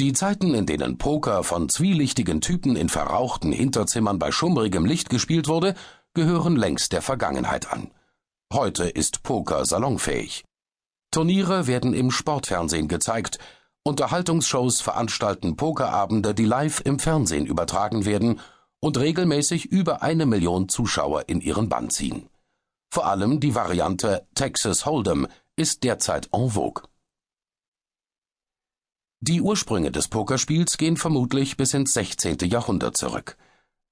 Die Zeiten, in denen Poker von zwielichtigen Typen in verrauchten Hinterzimmern bei schummrigem Licht gespielt wurde, gehören längst der Vergangenheit an. Heute ist Poker salonfähig. Turniere werden im Sportfernsehen gezeigt, Unterhaltungsshows veranstalten Pokerabende, die live im Fernsehen übertragen werden und regelmäßig über eine Million Zuschauer in ihren Bann ziehen. Vor allem die Variante Texas Hold'em ist derzeit en vogue. Die Ursprünge des Pokerspiels gehen vermutlich bis ins 16. Jahrhundert zurück.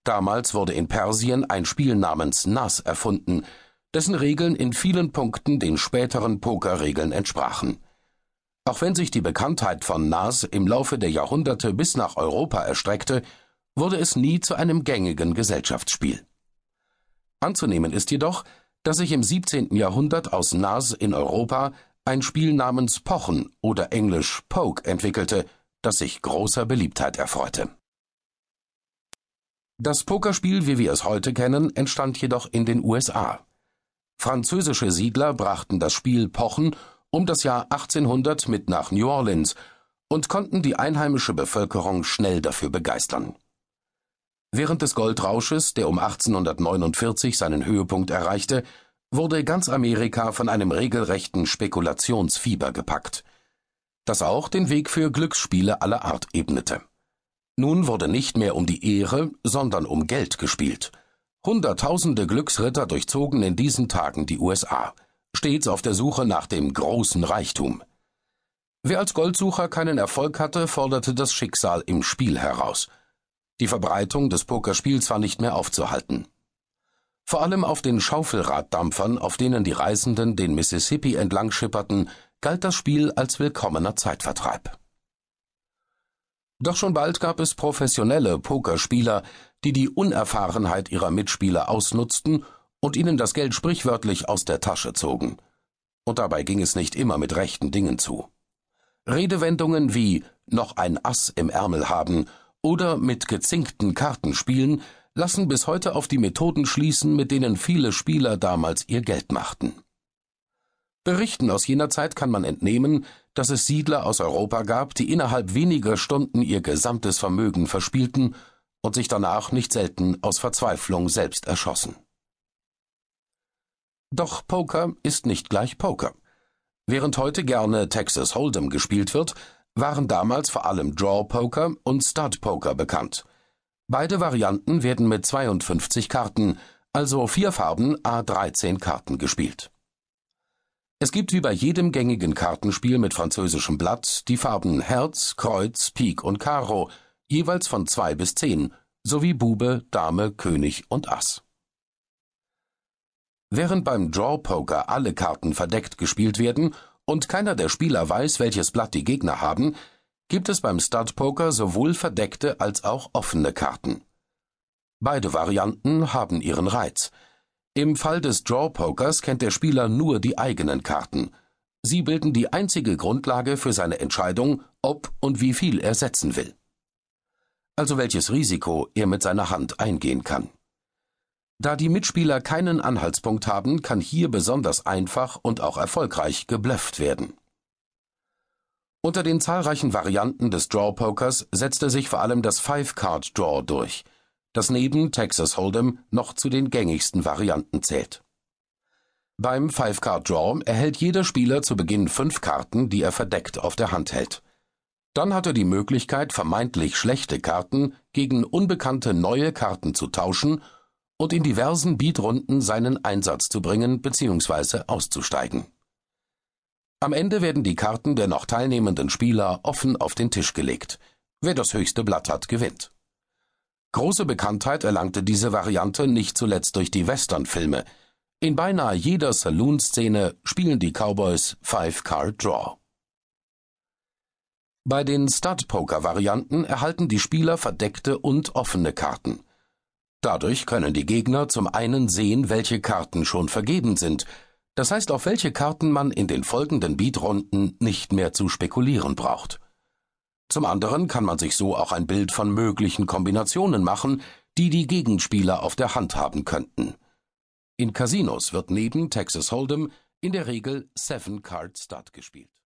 Damals wurde in Persien ein Spiel namens Nas erfunden, dessen Regeln in vielen Punkten den späteren Pokerregeln entsprachen. Auch wenn sich die Bekanntheit von Nas im Laufe der Jahrhunderte bis nach Europa erstreckte, wurde es nie zu einem gängigen Gesellschaftsspiel. Anzunehmen ist jedoch, dass sich im 17. Jahrhundert aus Nas in Europa ein Spiel namens Pochen oder englisch Poke entwickelte, das sich großer Beliebtheit erfreute. Das Pokerspiel, wie wir es heute kennen, entstand jedoch in den USA. Französische Siedler brachten das Spiel Pochen um das Jahr 1800 mit nach New Orleans und konnten die einheimische Bevölkerung schnell dafür begeistern. Während des Goldrausches, der um 1849 seinen Höhepunkt erreichte, wurde ganz Amerika von einem regelrechten Spekulationsfieber gepackt, das auch den Weg für Glücksspiele aller Art ebnete. Nun wurde nicht mehr um die Ehre, sondern um Geld gespielt. Hunderttausende Glücksritter durchzogen in diesen Tagen die USA, stets auf der Suche nach dem großen Reichtum. Wer als Goldsucher keinen Erfolg hatte, forderte das Schicksal im Spiel heraus. Die Verbreitung des Pokerspiels war nicht mehr aufzuhalten. Vor allem auf den Schaufelraddampfern, auf denen die Reisenden den Mississippi entlang schipperten, galt das Spiel als willkommener Zeitvertreib. Doch schon bald gab es professionelle Pokerspieler, die die Unerfahrenheit ihrer Mitspieler ausnutzten und ihnen das Geld sprichwörtlich aus der Tasche zogen. Und dabei ging es nicht immer mit rechten Dingen zu. Redewendungen wie noch ein Ass im Ärmel haben oder mit gezinkten Karten spielen lassen bis heute auf die Methoden schließen, mit denen viele Spieler damals ihr Geld machten. Berichten aus jener Zeit kann man entnehmen, dass es Siedler aus Europa gab, die innerhalb weniger Stunden ihr gesamtes Vermögen verspielten und sich danach nicht selten aus Verzweiflung selbst erschossen. Doch Poker ist nicht gleich Poker. Während heute gerne Texas Hold'em gespielt wird, waren damals vor allem Draw Poker und Stud Poker bekannt. Beide Varianten werden mit 52 Karten, also vier Farben a 13 Karten gespielt. Es gibt wie bei jedem gängigen Kartenspiel mit französischem Blatt die Farben Herz, Kreuz, Pik und Karo, jeweils von zwei bis zehn, sowie Bube, Dame, König und Ass. Während beim Draw Poker alle Karten verdeckt gespielt werden und keiner der Spieler weiß, welches Blatt die Gegner haben, gibt es beim Stud Poker sowohl verdeckte als auch offene Karten. Beide Varianten haben ihren Reiz. Im Fall des Draw Pokers kennt der Spieler nur die eigenen Karten. Sie bilden die einzige Grundlage für seine Entscheidung, ob und wie viel er setzen will. Also welches Risiko er mit seiner Hand eingehen kann. Da die Mitspieler keinen Anhaltspunkt haben, kann hier besonders einfach und auch erfolgreich geblufft werden. Unter den zahlreichen Varianten des Draw-Pokers setzte sich vor allem das Five-Card-Draw durch, das neben Texas Hold'em noch zu den gängigsten Varianten zählt. Beim Five-Card-Draw erhält jeder Spieler zu Beginn fünf Karten, die er verdeckt auf der Hand hält. Dann hat er die Möglichkeit, vermeintlich schlechte Karten gegen unbekannte neue Karten zu tauschen und in diversen Beatrunden seinen Einsatz zu bringen bzw. auszusteigen. Am Ende werden die Karten der noch teilnehmenden Spieler offen auf den Tisch gelegt. Wer das höchste Blatt hat, gewinnt. Große Bekanntheit erlangte diese Variante nicht zuletzt durch die Westernfilme. In beinahe jeder Saloon-Szene spielen die Cowboys Five-Card Draw. Bei den Stud-Poker-Varianten erhalten die Spieler verdeckte und offene Karten. Dadurch können die Gegner zum einen sehen, welche Karten schon vergeben sind, das heißt, auf welche Karten man in den folgenden Beatrunden nicht mehr zu spekulieren braucht. Zum anderen kann man sich so auch ein Bild von möglichen Kombinationen machen, die die Gegenspieler auf der Hand haben könnten. In Casinos wird neben Texas Hold'em in der Regel Seven Card Stud gespielt